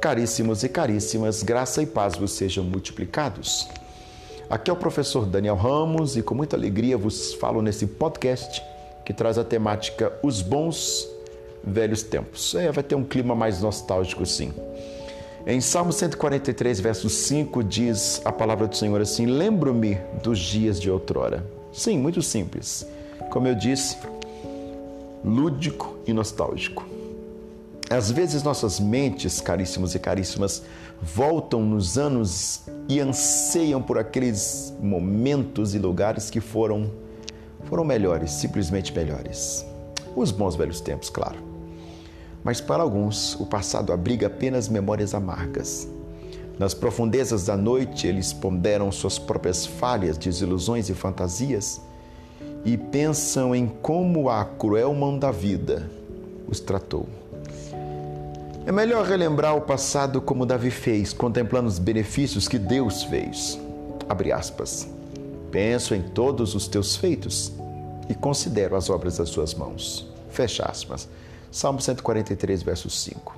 Caríssimos e caríssimas, graça e paz vos sejam multiplicados. Aqui é o professor Daniel Ramos e com muita alegria vos falo nesse podcast que traz a temática Os Bons Velhos Tempos. É, vai ter um clima mais nostálgico, sim. Em Salmo 143, verso 5, diz a palavra do Senhor assim: Lembro-me dos dias de outrora. Sim, muito simples. Como eu disse, lúdico e nostálgico. Às vezes nossas mentes, caríssimos e caríssimas, voltam nos anos e anseiam por aqueles momentos e lugares que foram foram melhores, simplesmente melhores. Os bons velhos tempos, claro. Mas para alguns, o passado abriga apenas memórias amargas. Nas profundezas da noite, eles ponderam suas próprias falhas, desilusões e fantasias e pensam em como a cruel mão da vida os tratou é melhor relembrar o passado como Davi fez, contemplando os benefícios que Deus fez. Abre aspas. Penso em todos os teus feitos e considero as obras das suas mãos. Fecha aspas. Salmo 143, verso 5.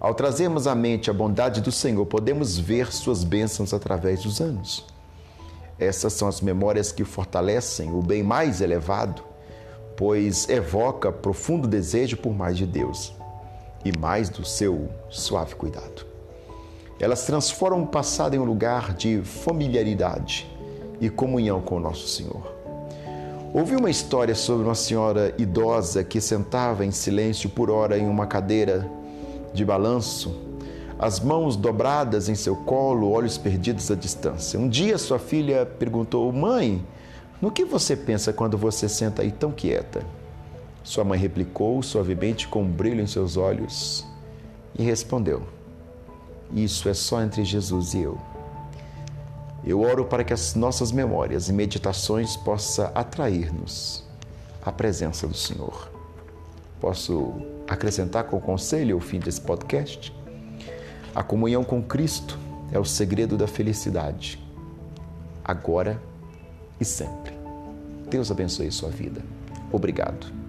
Ao trazermos à mente a bondade do Senhor, podemos ver suas bênçãos através dos anos. Essas são as memórias que fortalecem o bem mais elevado, pois evoca profundo desejo por mais de Deus e mais do seu suave cuidado. Elas transformam o passado em um lugar de familiaridade e comunhão com o nosso Senhor. Ouvi uma história sobre uma senhora idosa que sentava em silêncio por hora em uma cadeira de balanço, as mãos dobradas em seu colo, olhos perdidos à distância. Um dia sua filha perguntou: Mãe, no que você pensa quando você senta aí tão quieta? Sua mãe replicou suavemente com um brilho em seus olhos e respondeu: Isso é só entre Jesus e eu. Eu oro para que as nossas memórias e meditações possam atrair-nos à presença do Senhor. Posso acrescentar com conselho ao fim desse podcast? A comunhão com Cristo é o segredo da felicidade, agora e sempre. Deus abençoe sua vida. Obrigado.